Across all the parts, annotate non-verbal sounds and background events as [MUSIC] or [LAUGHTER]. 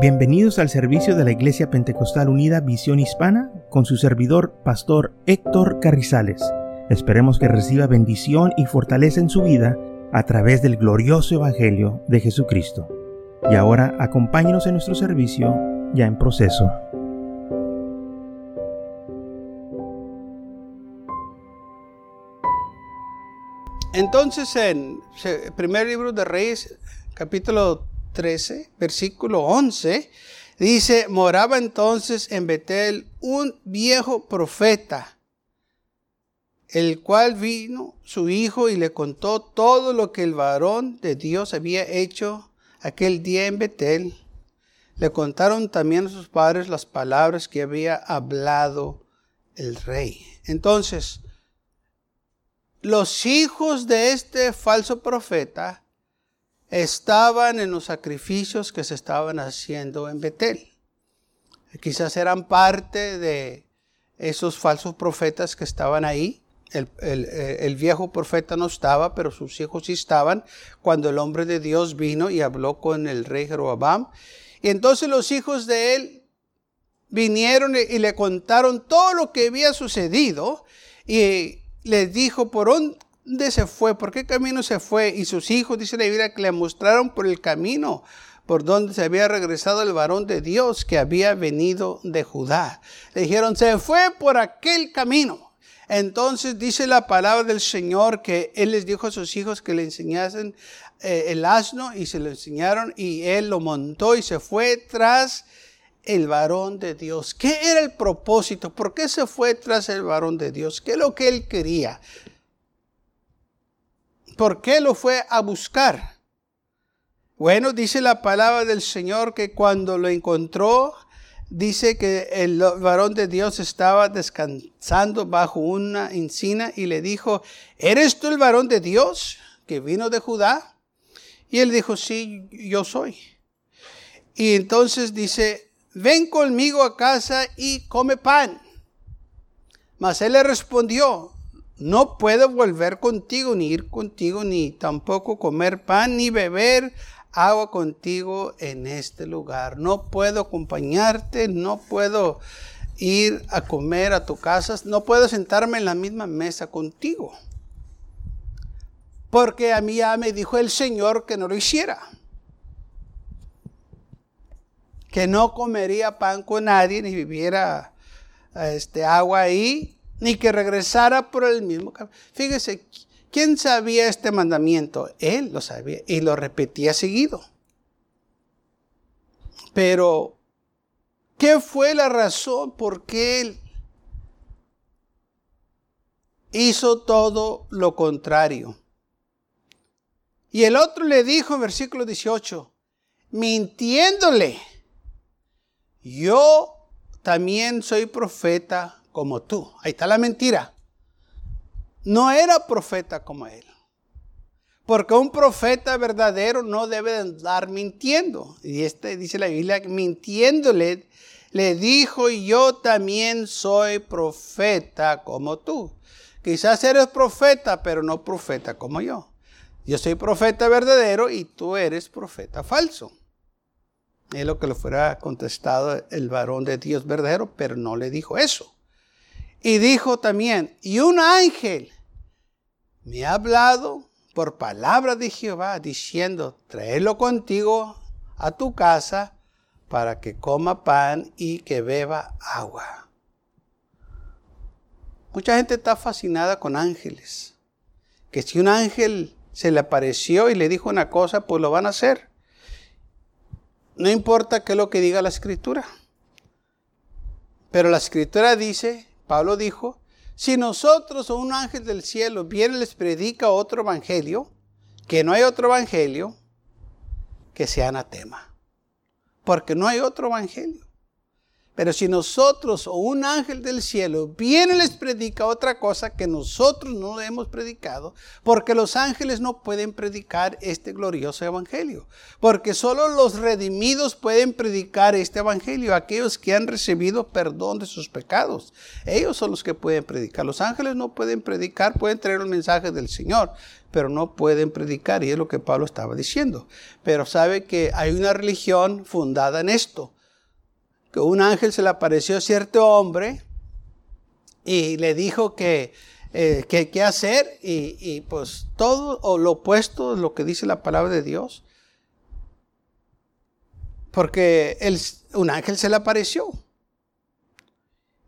Bienvenidos al servicio de la Iglesia Pentecostal Unida Visión Hispana con su servidor, Pastor Héctor Carrizales. Esperemos que reciba bendición y fortaleza en su vida a través del glorioso Evangelio de Jesucristo. Y ahora acompáñenos en nuestro servicio ya en proceso. Entonces en primer libro de Reyes, capítulo 13, versículo 11, dice, moraba entonces en Betel un viejo profeta, el cual vino su hijo y le contó todo lo que el varón de Dios había hecho aquel día en Betel. Le contaron también a sus padres las palabras que había hablado el rey. Entonces, los hijos de este falso profeta estaban en los sacrificios que se estaban haciendo en Betel. Quizás eran parte de esos falsos profetas que estaban ahí. El, viejo profeta no estaba, pero sus hijos sí estaban cuando el hombre de Dios vino y habló con el rey Jeroboam. Y entonces los hijos de él vinieron y le contaron todo lo que había sucedido y les dijo por un dónde se fue? ¿Por qué camino se fue? Y sus hijos, dice la Biblia, que le mostraron por el camino por donde se había regresado el varón de Dios que había venido de Judá. Le dijeron, se fue por aquel camino. Entonces dice la palabra del Señor que Él les dijo a sus hijos que le enseñasen eh, el asno y se lo enseñaron y Él lo montó y se fue tras el varón de Dios. ¿Qué era el propósito? ¿Por qué se fue tras el varón de Dios? ¿Qué es lo que Él quería? ¿Por qué lo fue a buscar? Bueno, dice la palabra del Señor que cuando lo encontró, dice que el varón de Dios estaba descansando bajo una encina y le dijo, ¿eres tú el varón de Dios que vino de Judá? Y él dijo, sí, yo soy. Y entonces dice, ven conmigo a casa y come pan. Mas él le respondió, no puedo volver contigo, ni ir contigo, ni tampoco comer pan, ni beber agua contigo en este lugar. No puedo acompañarte, no puedo ir a comer a tu casa, no puedo sentarme en la misma mesa contigo. Porque a mí ya me dijo el Señor que no lo hiciera. Que no comería pan con nadie, ni viviera este, agua ahí, ni que regresara por el mismo camino. Fíjese, ¿quién sabía este mandamiento? Él lo sabía y lo repetía seguido. Pero, ¿qué fue la razón por qué él hizo todo lo contrario? Y el otro le dijo versículo 18, mintiéndole, yo también soy profeta como tú. Ahí está la mentira. No era profeta como él. Porque un profeta verdadero no debe andar mintiendo. Y este dice la Biblia, mintiéndole, le dijo, yo también soy profeta como tú. Quizás eres profeta, pero no profeta como yo. Yo soy profeta verdadero y tú eres profeta falso. Es lo que le fuera contestado el varón de Dios verdadero, pero no le dijo eso. Y dijo también, y un ángel me ha hablado por palabra de Jehová, diciendo, tráelo contigo a tu casa para que coma pan y que beba agua. Mucha gente está fascinada con ángeles. Que si un ángel se le apareció y le dijo una cosa, pues lo van a hacer. No importa qué es lo que diga la escritura. Pero la escritura dice Pablo dijo, si nosotros o un ángel del cielo viene les predica otro evangelio, que no hay otro evangelio, que sea anatema. Porque no hay otro evangelio. Pero si nosotros o un ángel del cielo viene y les predica otra cosa que nosotros no hemos predicado, porque los ángeles no pueden predicar este glorioso evangelio, porque solo los redimidos pueden predicar este evangelio, aquellos que han recibido perdón de sus pecados. Ellos son los que pueden predicar. Los ángeles no pueden predicar, pueden traer un mensaje del Señor, pero no pueden predicar, y es lo que Pablo estaba diciendo. Pero sabe que hay una religión fundada en esto que un ángel se le apareció a cierto hombre y le dijo que eh, qué hacer y, pues todo o lo opuesto lo que dice la palabra de Dios. Porque un ángel se le apareció.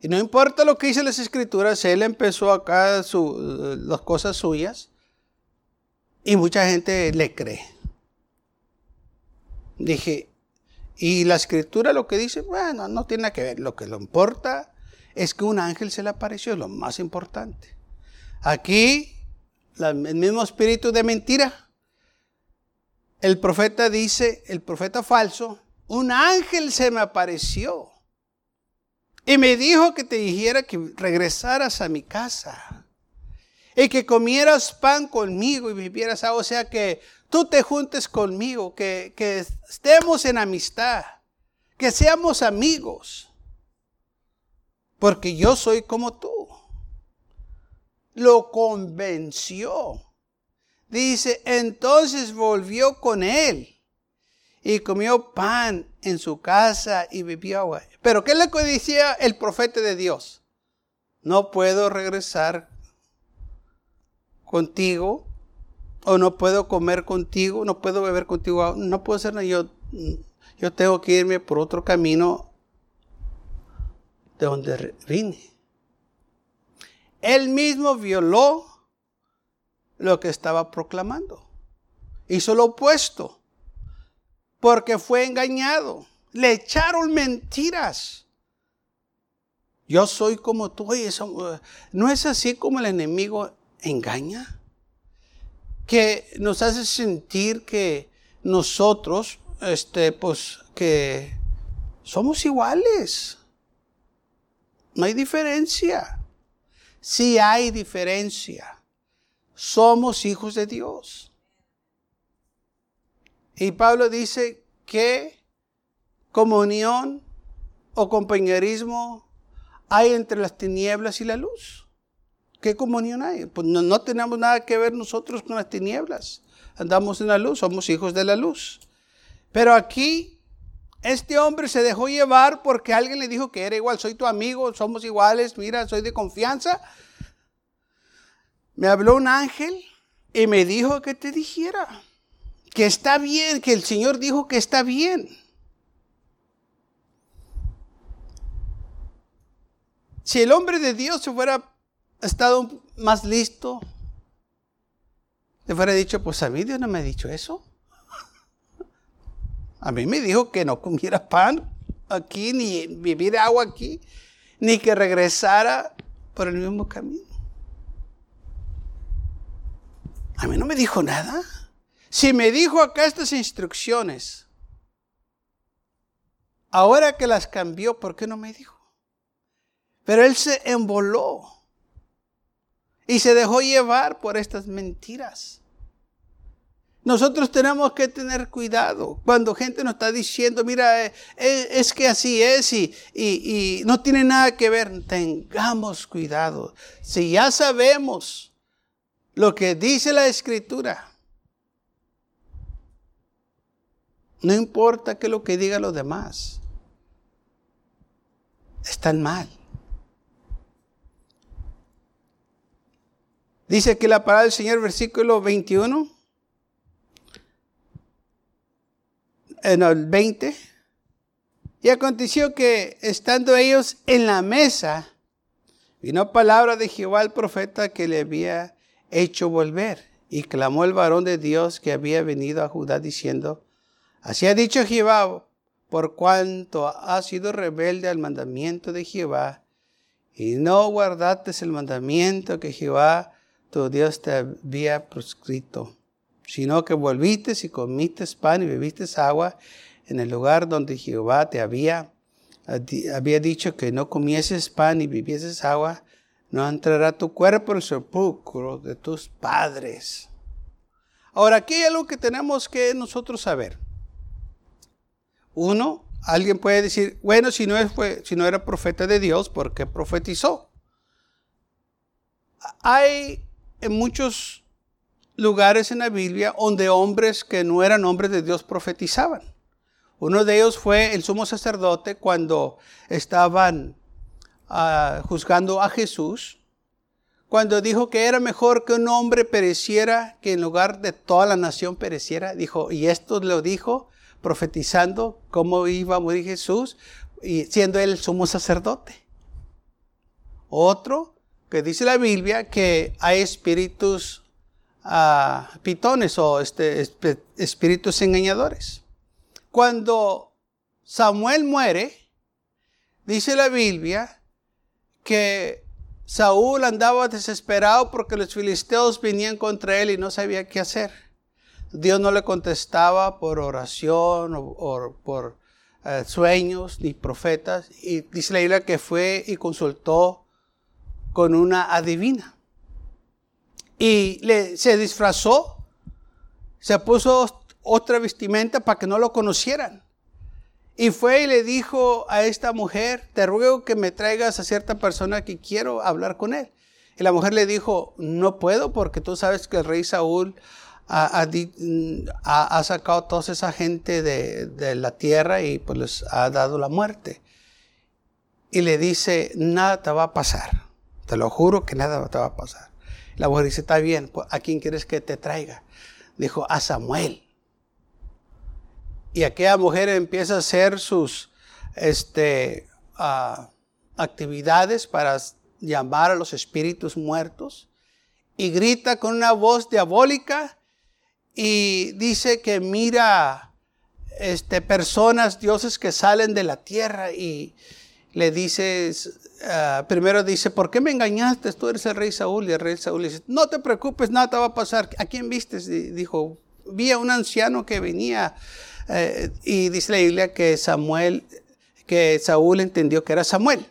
Y no importa lo que dice las escrituras, él empezó acá las cosas suyas y mucha gente le cree. Dije, y la escritura lo que dice, bueno, no tiene nada que ver. Lo que lo importa es que un ángel se le apareció, lo más importante. Aquí, el mismo espíritu de mentira. El profeta dice, el profeta falso, un ángel se me apareció y me dijo que te dijera que regresaras a mi casa y que comieras pan conmigo y vivieras, o sea que tú te juntes conmigo, que, estemos en amistad, que seamos amigos, porque yo soy como tú. Lo convenció. Dice, entonces volvió con él y comió pan en su casa y bebió agua. Pero ¿qué le decía el profeta de Dios? No puedo regresar contigo o no puedo comer contigo, no puedo beber contigo, no puedo hacer nada. Yo, yo tengo que irme por otro camino de donde vine. Él mismo violó lo que estaba proclamando. Hizo lo opuesto. Porque fue engañado. Le echaron mentiras. Yo soy como tú. ¿No es así como el enemigo engaña? que nos hace sentir que nosotros, este, pues, que somos iguales. No hay diferencia. Sí hay diferencia. Somos hijos de Dios. Y Pablo dice que comunión o compañerismo hay entre las tinieblas y la luz. ¿Qué comunión hay? Pues no, tenemos nada que ver nosotros con las tinieblas. Andamos en la luz, somos hijos de la luz. Pero aquí este hombre se dejó llevar porque alguien le dijo que era igual, soy tu amigo, somos iguales, mira, soy de confianza. Me habló un ángel y me dijo que te dijera que está bien, que el Señor dijo que está bien. Si el hombre de Dios se fuera estado más listo, le fuera dicho, pues a mí Dios no me ha dicho eso. A mí me dijo que no comiera pan aquí, ni vivir agua aquí, ni que regresara por el mismo camino. A mí no me dijo nada. Si me dijo acá estas instrucciones, ahora que las cambió, ¿por qué no me dijo? Pero él se emboló y se dejó llevar por estas mentiras. Nosotros tenemos que tener cuidado cuando gente nos está diciendo, mira, eh, eh, es que así es y, y, no tiene nada que ver. Tengamos cuidado. Si ya sabemos lo que dice la escritura, no importa que lo que digan los demás, están mal. Dice que la palabra del Señor, versículo 21, en el 20. Y aconteció que estando ellos en la mesa, vino palabra de Jehová al profeta que le había hecho volver. Y clamó el varón de Dios que había venido a Judá diciendo, así ha dicho Jehová, por cuanto has sido rebelde al mandamiento de Jehová, y no guardaste el mandamiento que Jehová tu Dios te había proscrito, sino que volviste y comiste pan y bebiste agua en el lugar donde Jehová te había había dicho que no comieses pan y bebieses agua, no entrará tu cuerpo el sepulcro de tus padres. Ahora, aquí hay algo que tenemos que nosotros saber. Uno, alguien puede decir, bueno, si no, fue, si no era profeta de Dios, ¿por qué profetizó? Hay en muchos lugares en la Biblia donde hombres que no eran hombres de Dios profetizaban. Uno de ellos fue el sumo sacerdote cuando estaban ah, juzgando a Jesús, cuando dijo que era mejor que un hombre pereciera que en lugar de toda la nación pereciera. Dijo, y esto lo dijo profetizando cómo iba a morir Jesús, y siendo él el sumo sacerdote. Otro que dice la Biblia que hay espíritus uh, pitones o este, espíritus engañadores. Cuando Samuel muere, dice la Biblia que Saúl andaba desesperado porque los filisteos venían contra él y no sabía qué hacer. Dios no le contestaba por oración o, por eh, sueños ni profetas. Y dice la Biblia que fue y consultó con una adivina. Y le, se disfrazó, se puso otra vestimenta para que no lo conocieran. Y fue y le dijo a esta mujer, te ruego que me traigas a cierta persona que quiero hablar con él. Y la mujer le dijo, no puedo porque tú sabes que el rey Saúl ha, sacado a toda esa gente de, de, la tierra y pues les ha dado la muerte. Y le dice, nada te va a pasar. Te lo juro que nada te va a pasar. La mujer dice, está bien, pues, ¿a quién quieres que te traiga? Dijo, a Samuel. Y aquella mujer empieza a hacer sus este, ah, actividades para llamar a los espíritus muertos y grita con una voz diabólica y dice que mira este, personas, dioses que salen de la tierra y le dice, ah, primero dice, ¿por qué me engañaste? Tú eres el rey Saúl. Y el rey Saúl dice, no te preocupes, nada te va a pasar. ¿A quién viste? dijo, vi a un anciano que venía eh, y dice la Biblia que Samuel, que Saúl entendió que era Samuel.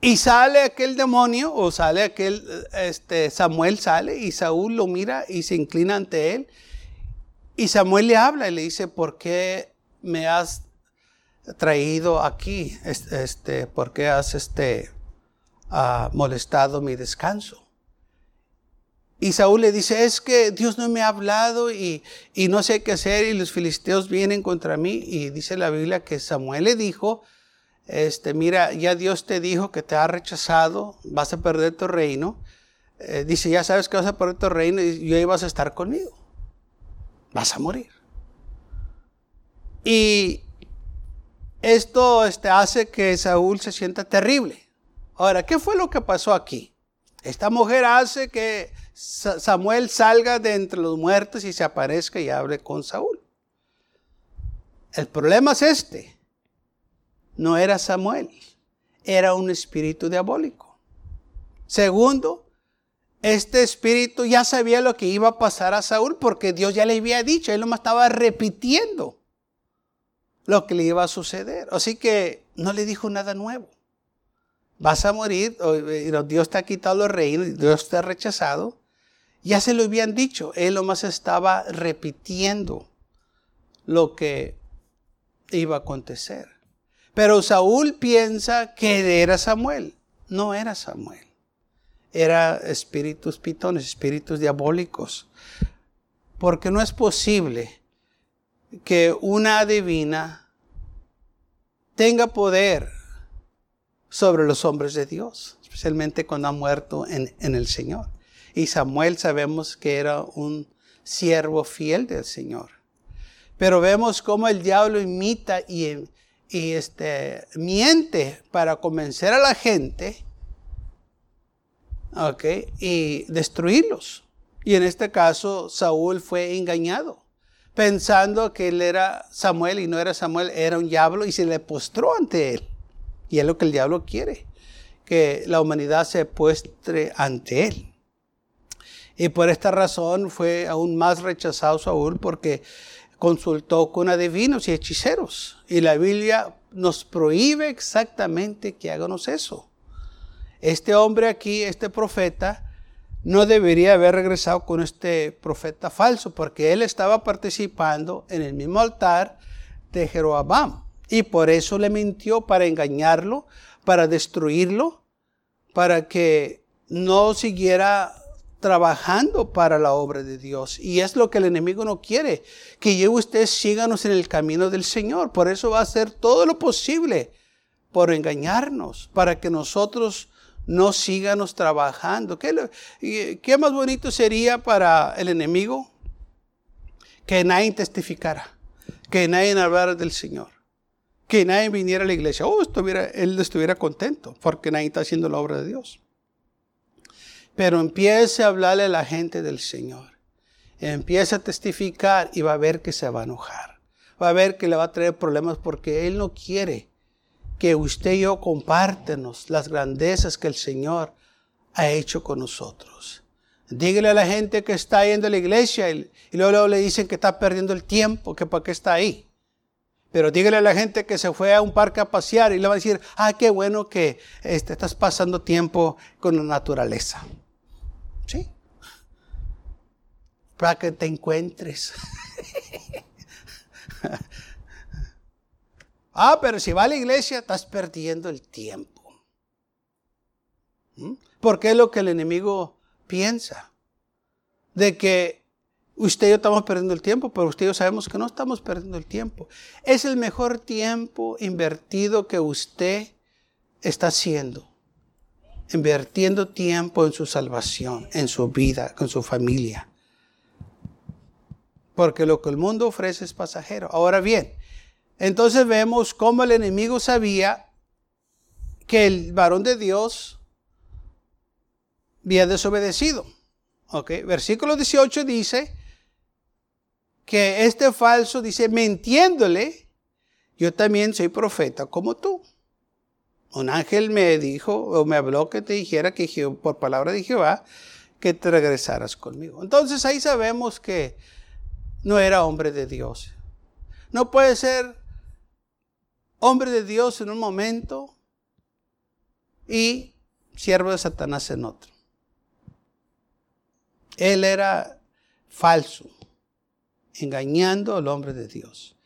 Y sale aquel demonio, o sale aquel, este, Samuel sale y Saúl lo mira y se inclina ante él. Y Samuel le habla y le dice, ¿por qué me has traído aquí? Este, ¿Por qué has este, ah, molestado mi descanso? Y Saúl le dice, es que Dios no me ha hablado y, no sé qué hacer y los filisteos vienen contra mí. Y dice la Biblia que Samuel le dijo, este, mira, ya Dios te dijo que te ha rechazado, vas a perder tu reino. Eh, dice, ya sabes que vas a perder tu reino y yo vas a estar conmigo. Vas a morir. Y esto este, hace que Saúl se sienta terrible. Ahora, ¿qué fue lo que pasó aquí? Esta mujer hace que Samuel salga de entre los muertos y se aparezca y hable con Saúl. El problema es este. No era Samuel, era un espíritu diabólico. Segundo, este espíritu ya sabía lo que iba a pasar a Saúl porque Dios ya le había dicho, él me estaba repitiendo lo que le iba a suceder. Así que no le dijo nada nuevo. Vas a morir, Dios te ha quitado los reinos, Dios te ha rechazado. Ya se lo habían dicho, él nomás estaba repitiendo lo que iba a acontecer. Pero Saúl piensa que era Samuel. No era Samuel. Era espíritus pitones, espíritus diabólicos. Porque no es posible que una adivina tenga poder sobre los hombres de Dios, especialmente cuando ha muerto en, en el Señor. Y Samuel sabemos que era un siervo fiel del Señor. Pero vemos cómo el diablo imita y, y este, miente para convencer a la gente y destruirlos. Y en este caso Saúl fue engañado, pensando que él era Samuel y no era Samuel, era un diablo y se le postró ante él. Y es lo que el diablo quiere, que la humanidad se postre ante él. Y por esta razón fue aún más rechazado Saúl porque consultó con adivinos y hechiceros. Y la Biblia nos prohíbe exactamente que hagamos eso. Este hombre aquí, este profeta, no debería haber regresado con este profeta falso, porque él estaba participando en el mismo altar de Jeroboam. Y por eso le mintió para engañarlo, para destruirlo, para que no siguiera trabajando para la obra de Dios. Y es lo que el enemigo no quiere, que yo y usted síganos en el camino del Señor. Por eso va a hacer todo lo posible por engañarnos, para que nosotros no síganos trabajando. ¿Qué, ¿Qué, más bonito sería para el enemigo? Que nadie testificara, que nadie hablara del Señor, que nadie viniera a la iglesia. Oh, él estuviera contento porque nadie está haciendo la obra de Dios. Pero empiece a hablarle a la gente del Señor. Empiece a testificar y va a ver que se va a enojar. Va a ver que le va a traer problemas porque Él no quiere que usted y yo compártenos las grandezas que el Señor ha hecho con nosotros. Dígale a la gente que está yendo a la iglesia y, luego, le dicen que está perdiendo el tiempo, que para qué está ahí. Pero dígale a la gente que se fue a un parque a pasear y le va a decir, ah, qué bueno que este, estás pasando tiempo con la naturaleza. ¿Sí? Para que te encuentres. [LAUGHS] Ah, pero si va a la iglesia, estás perdiendo el tiempo. ¿Mm? Porque es lo que el enemigo piensa. De que usted y yo estamos perdiendo el tiempo, pero usted y yo sabemos que no estamos perdiendo el tiempo. Es el mejor tiempo invertido que usted está haciendo. Invirtiendo tiempo en su salvación, en su vida, con su familia. Porque lo que el mundo ofrece es pasajero. Ahora bien, entonces vemos cómo el enemigo sabía que el varón de Dios había desobedecido. Okay. Versículo 18 dice que este falso dice, mintiéndole, yo también soy profeta como tú. Un ángel me dijo o me habló que te dijera que por palabra de Jehová que te regresaras conmigo. Entonces ahí sabemos que no era hombre de Dios. No puede ser hombre de Dios en un momento y siervo de Satanás en otro. Él era falso, engañando al hombre de Dios.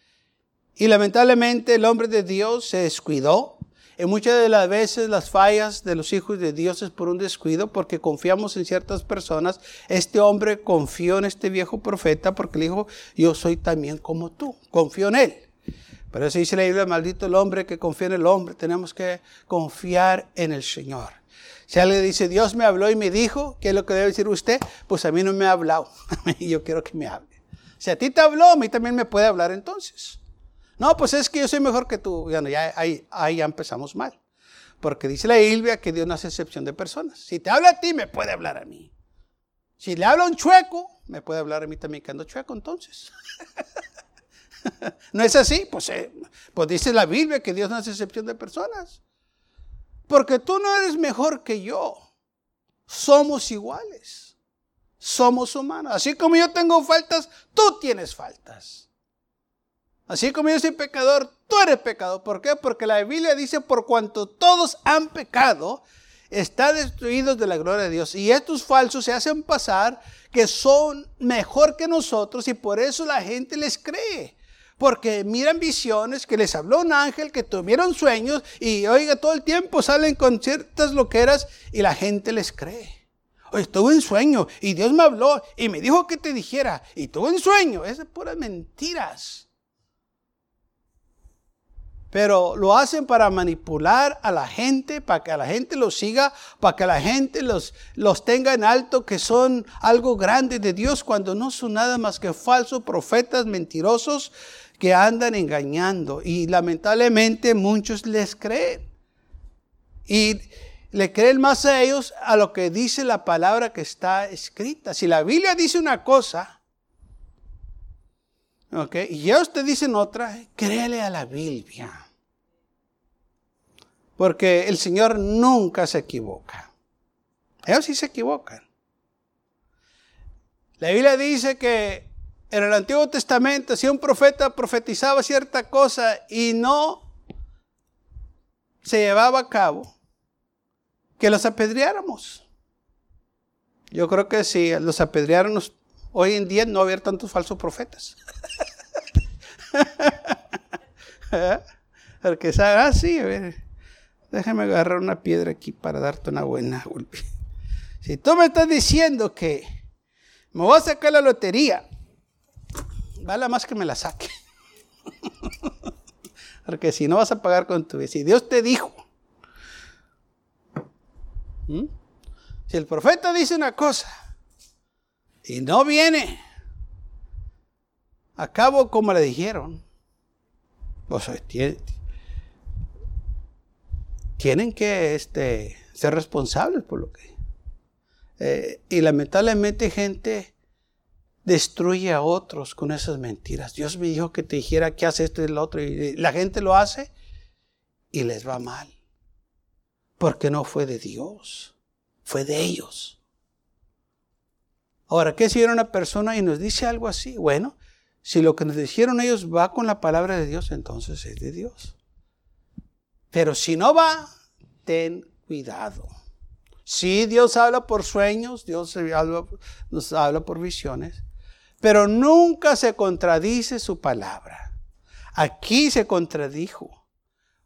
Y lamentablemente el hombre de Dios se descuidó. Y muchas de las veces las fallas de los hijos de Dios es por un descuido, porque confiamos en ciertas personas. Este hombre confió en este viejo profeta porque le dijo, yo soy también como tú, confío en él. Pero eso dice la Biblia, maldito el hombre que confía en el hombre. Tenemos que confiar en el Señor. Si alguien dice, Dios me habló y me dijo, ¿qué es lo que debe decir usted? Pues a mí no me ha hablado. [LAUGHS] yo quiero que me hable. Si a ti te habló, a mí también me puede hablar entonces. No, pues es que yo soy mejor que tú. Bueno, ya ahí, ahí ya empezamos mal. Porque dice la Biblia que Dios no hace excepción de personas. Si te habla a ti, me puede hablar a mí. Si le habla a un chueco, me puede hablar a mí también que ando chueco entonces. [LAUGHS] [LAUGHS] ¿No es así? Pues, eh, pues dice la Biblia que Dios no hace excepción de personas. Porque tú no eres mejor que yo. Somos iguales. Somos humanos. Así como yo tengo faltas, tú tienes faltas. Así como yo soy pecador, tú eres pecador. ¿Por qué? Porque la Biblia dice, por cuanto todos han pecado, están destruidos de la gloria de Dios. Y estos falsos se hacen pasar que son mejor que nosotros y por eso la gente les cree porque miran visiones que les habló un ángel, que tuvieron sueños y oiga, todo el tiempo salen con ciertas loqueras y la gente les cree. Oye, estuve en sueño y Dios me habló y me dijo que te dijera y tuve en sueño. Esas puras mentiras. Pero lo hacen para manipular a la gente, para que la gente los siga, para que la gente los, los tenga en alto, que son algo grande de Dios, cuando no son nada más que falsos profetas mentirosos que andan engañando y lamentablemente muchos les creen. Y le creen más a ellos a lo que dice la palabra que está escrita. Si la Biblia dice una cosa, ¿ok? Y ya usted dice otra, créele a la Biblia. Porque el Señor nunca se equivoca. Ellos sí se equivocan. La Biblia dice que en el Antiguo Testamento, si un profeta profetizaba cierta cosa y no se llevaba a cabo que los apedreáramos. Yo creo que si los apedreáramos hoy en día no habría tantos falsos profetas. [LAUGHS] Porque sabe, ah, sí, a ver, déjame agarrar una piedra aquí para darte una buena golpe. Si tú me estás diciendo que me voy a sacar la lotería, vale más que me la saque. [LAUGHS] Porque si no vas a pagar con tu vida. Si Dios te dijo. Si el profeta dice una cosa y no viene a cabo como le dijeron, pues tienen, que este, ser responsables por lo que... Eh, y lamentablemente gente destruye a otros con esas mentiras. Dios me dijo que te dijera que hace esto y lo otro. Y la gente lo hace y les va mal. Porque no fue de Dios, fue de ellos. Ahora, ¿qué si era una persona y nos dice algo así? Bueno, si lo que nos dijeron ellos va con la palabra de Dios, entonces es de Dios. Pero si no va, ten cuidado. Si Dios habla por sueños, Dios nos habla por visiones, pero nunca se contradice su palabra. Aquí se contradijo,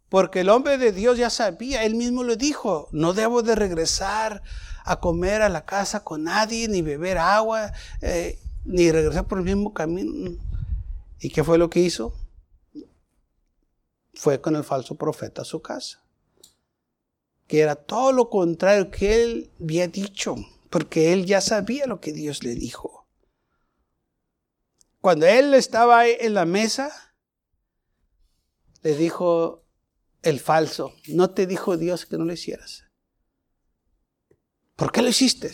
porque el hombre de Dios ya sabía, él mismo lo dijo, no debo de regresar a comer a la casa con nadie, ni beber agua, eh, ni regresar por el mismo camino. ¿Y qué fue lo que hizo? Fue con el falso profeta a su casa. Que era todo lo contrario que él había dicho, porque él ya sabía lo que Dios le dijo. Cuando él estaba en la mesa, le dijo el falso, no te dijo Dios que no lo hicieras. ¿Por qué lo hiciste?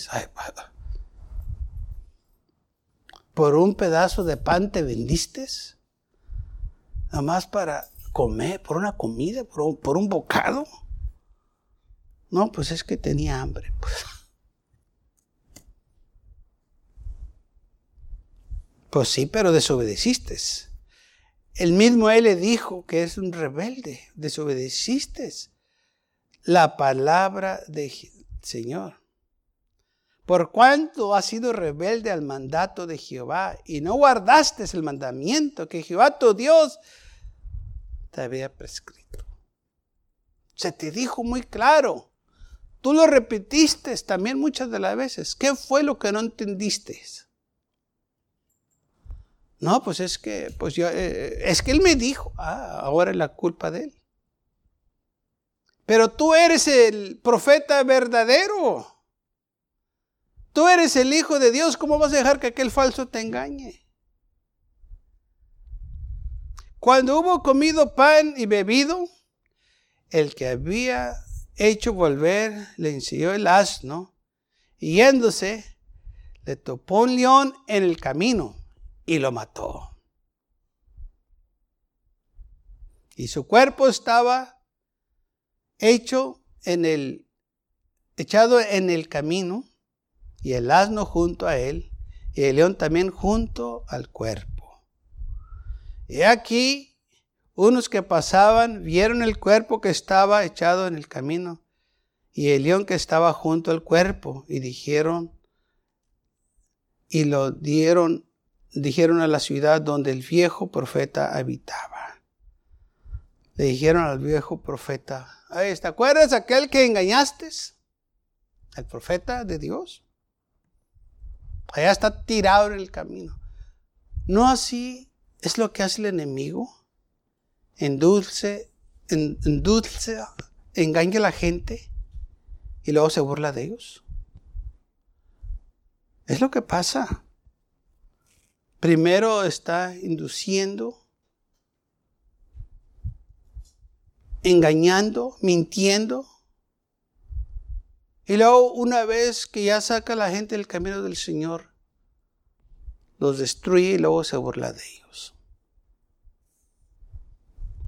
¿Por un pedazo de pan te vendiste? Nada más para comer, por una comida, por un, por un bocado. No, pues es que tenía hambre. Pues. Pues sí, pero desobedeciste. El mismo él le dijo que es un rebelde, desobedeciste la palabra del Señor. Por cuanto has sido rebelde al mandato de Jehová y no guardaste el mandamiento que Jehová tu Dios te había prescrito. Se te dijo muy claro. Tú lo repetiste también muchas de las veces. ¿Qué fue lo que no entendiste? No, pues es que, pues yo, eh, es que él me dijo, ah, ahora es la culpa de él. Pero tú eres el profeta verdadero. Tú eres el hijo de Dios. ¿Cómo vas a dejar que aquel falso te engañe? Cuando hubo comido pan y bebido, el que había hecho volver le enseñó el asno y yéndose, le topó un león en el camino y lo mató. Y su cuerpo estaba hecho en el, echado en el camino, y el asno junto a él, y el león también junto al cuerpo. Y aquí, unos que pasaban vieron el cuerpo que estaba echado en el camino, y el león que estaba junto al cuerpo, y dijeron, y lo dieron dijeron a la ciudad donde el viejo profeta habitaba. Le dijeron al viejo profeta, ¿te acuerdas aquel que engañaste? El profeta de Dios. Allá está tirado en el camino. No así es lo que hace el enemigo. Endulce, endulce, engaña a la gente y luego se burla de ellos. Es lo que pasa. Primero está induciendo, engañando, mintiendo. Y luego una vez que ya saca a la gente del camino del Señor, los destruye y luego se burla de ellos.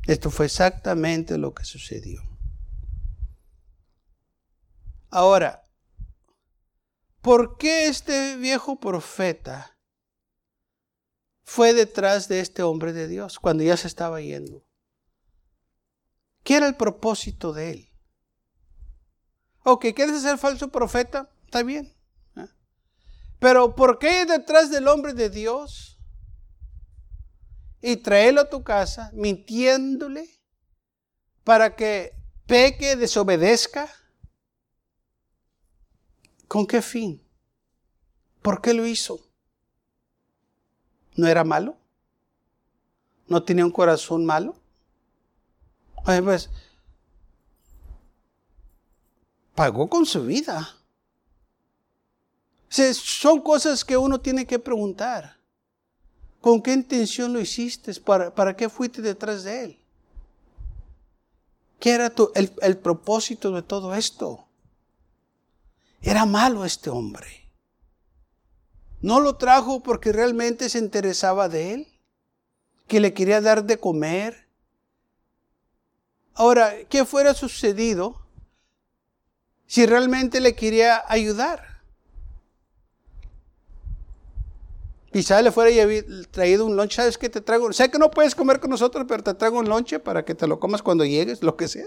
Esto fue exactamente lo que sucedió. Ahora, ¿por qué este viejo profeta fue detrás de este hombre de Dios cuando ya se estaba yendo. ¿Qué era el propósito de él? Ok, ¿quieres ser falso profeta? Está bien. ¿eh? Pero ¿por qué detrás del hombre de Dios y traerlo a tu casa mintiéndole para que peque, desobedezca? ¿Con qué fin? ¿Por qué lo hizo? ¿No era malo? ¿No tenía un corazón malo? pues, pagó con su vida. son cosas que uno tiene que preguntar. ¿Con qué intención lo hiciste? ¿Para, para qué fuiste detrás de él? ¿Qué era el, el propósito de todo esto? Era malo este hombre. No lo trajo porque realmente se interesaba de él, que le quería dar de comer. Ahora, ¿qué fuera sucedido si realmente le quería ayudar? Quizá le fuera traído un lonche, ¿sabes qué te traigo? Sé que no puedes comer con nosotros, pero te traigo un lonche para que te lo comas cuando llegues, lo que sea.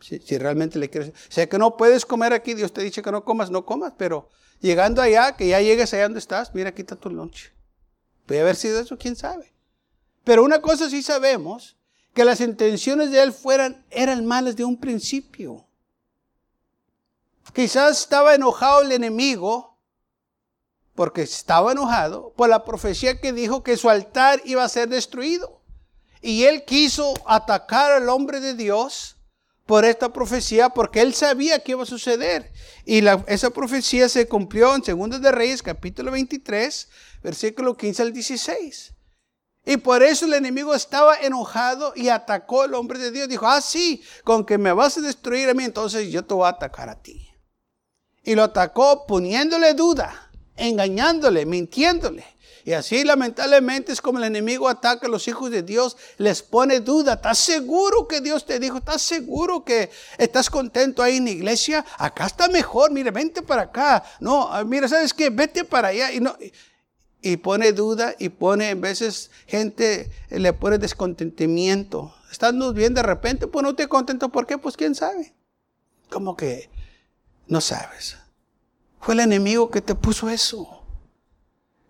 Si, realmente le quieres. Sé que no puedes comer aquí, Dios te dice que no comas, no comas, pero llegando allá, que ya llegues allá donde estás, mira, quita tu lonche. Puede haber sido eso, quién sabe. Pero una cosa sí sabemos, que las intenciones de él fueran, eran malas de un principio. Quizás estaba enojado el enemigo porque estaba enojado por la profecía que dijo que su altar iba a ser destruido. Y él quiso atacar al hombre de Dios por esta profecía porque él sabía que iba a suceder. Y esa profecía se cumplió en 2 de Reyes capítulo 23, versículo 15 al 16. Y por eso el enemigo estaba enojado y atacó al hombre de Dios. Dijo, ah, sí, con que me vas a destruir a mí, entonces yo te voy a atacar a ti. Y lo atacó poniéndole duda engañándole, mintiéndole. Y así lamentablemente es como el enemigo ataca a los hijos de Dios, les pone duda. ¿Estás seguro que Dios te dijo? ¿Estás seguro que estás contento ahí en la iglesia? Acá está mejor, mire, vente para acá. No, ah, mira, ¿sabes qué? Vete para allá. Y, no, y pone duda y pone, en veces gente le pone descontentamiento. Estando bien de repente, pues no te contento. ¿Por qué? Pues quién sabe. Como que no sabes. Fue el enemigo que te puso eso.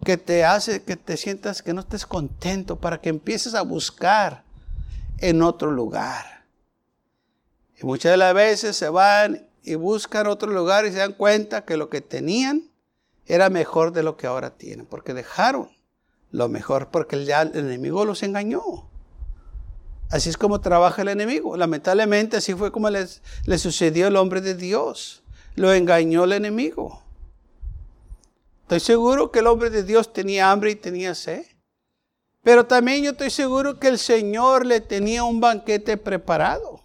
Que te hace que te sientas que no estés contento para que empieces a buscar en otro lugar. Y muchas de las veces se van y buscan otro lugar y se dan cuenta que lo que tenían era mejor de lo que ahora tienen, porque dejaron lo mejor, porque el, el enemigo los engañó. Así es como trabaja el enemigo. Lamentablemente así fue como le sucedió al hombre de Dios. Lo engañó el enemigo. Estoy seguro que el hombre de Dios tenía hambre y tenía sed. Pero también yo estoy seguro que el Señor le tenía un banquete preparado.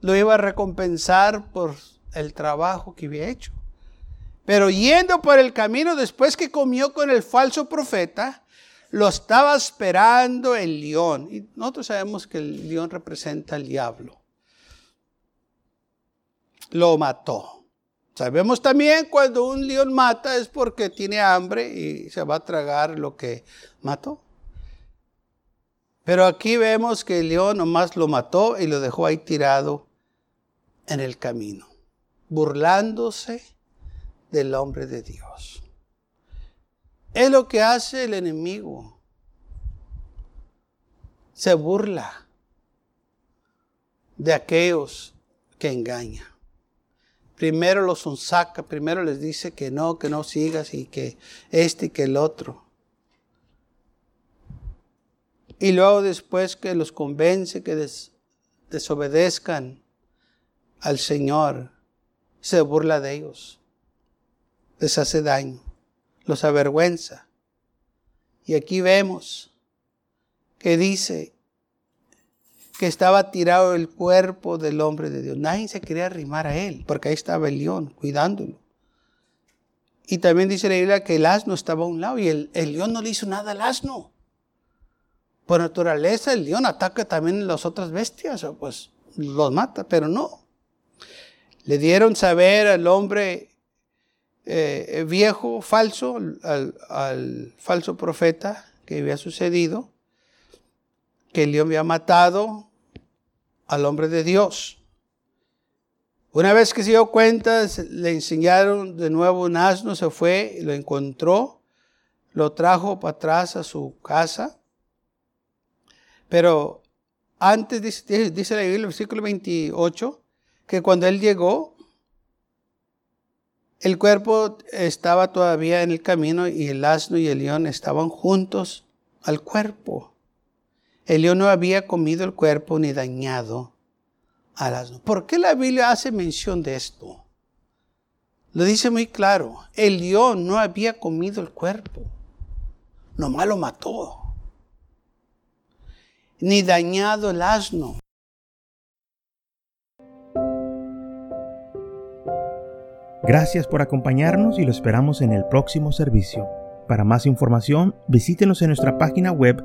Lo iba a recompensar por el trabajo que había hecho. Pero yendo por el camino después que comió con el falso profeta, lo estaba esperando el león. Y nosotros sabemos que el león representa al diablo. Lo mató. Sabemos también cuando un león mata es porque tiene hambre y se va a tragar lo que mató. Pero aquí vemos que el león nomás lo mató y lo dejó ahí tirado en el camino, burlándose del hombre de Dios. Es lo que hace el enemigo. Se burla de aquellos que engañan primero los sonsaca, primero les dice que no, que no sigas y que este y que el otro. Y luego después que los convence que desobedezcan al Señor, se burla de ellos, les hace daño, los avergüenza. Y aquí vemos que dice, que estaba tirado el cuerpo del hombre de Dios. Nadie se quería arrimar a él, porque ahí estaba el león cuidándolo. Y también dice la Biblia que el asno estaba a un lado y el, león no le hizo nada al asno. Por naturaleza el león ataca también a las otras bestias, pues los mata, pero no. Le dieron saber al hombre eh, viejo, falso, al, al falso profeta que había sucedido, que el león había matado al hombre de Dios. Una vez que se dio cuenta, le enseñaron de nuevo un asno, se fue, lo encontró, lo trajo para atrás a su casa. Pero antes, dice, la Biblia, versículo 28, que cuando él llegó, el cuerpo estaba todavía en el camino y el asno y el león estaban juntos al cuerpo. El león no había comido el cuerpo ni dañado al asno. ¿Por qué la Biblia hace mención de esto? Lo dice muy claro. El león no había comido el cuerpo. Nomás lo mató. Ni dañado el asno. Gracias por acompañarnos y lo esperamos en el próximo servicio. Para más información, visítenos en nuestra página web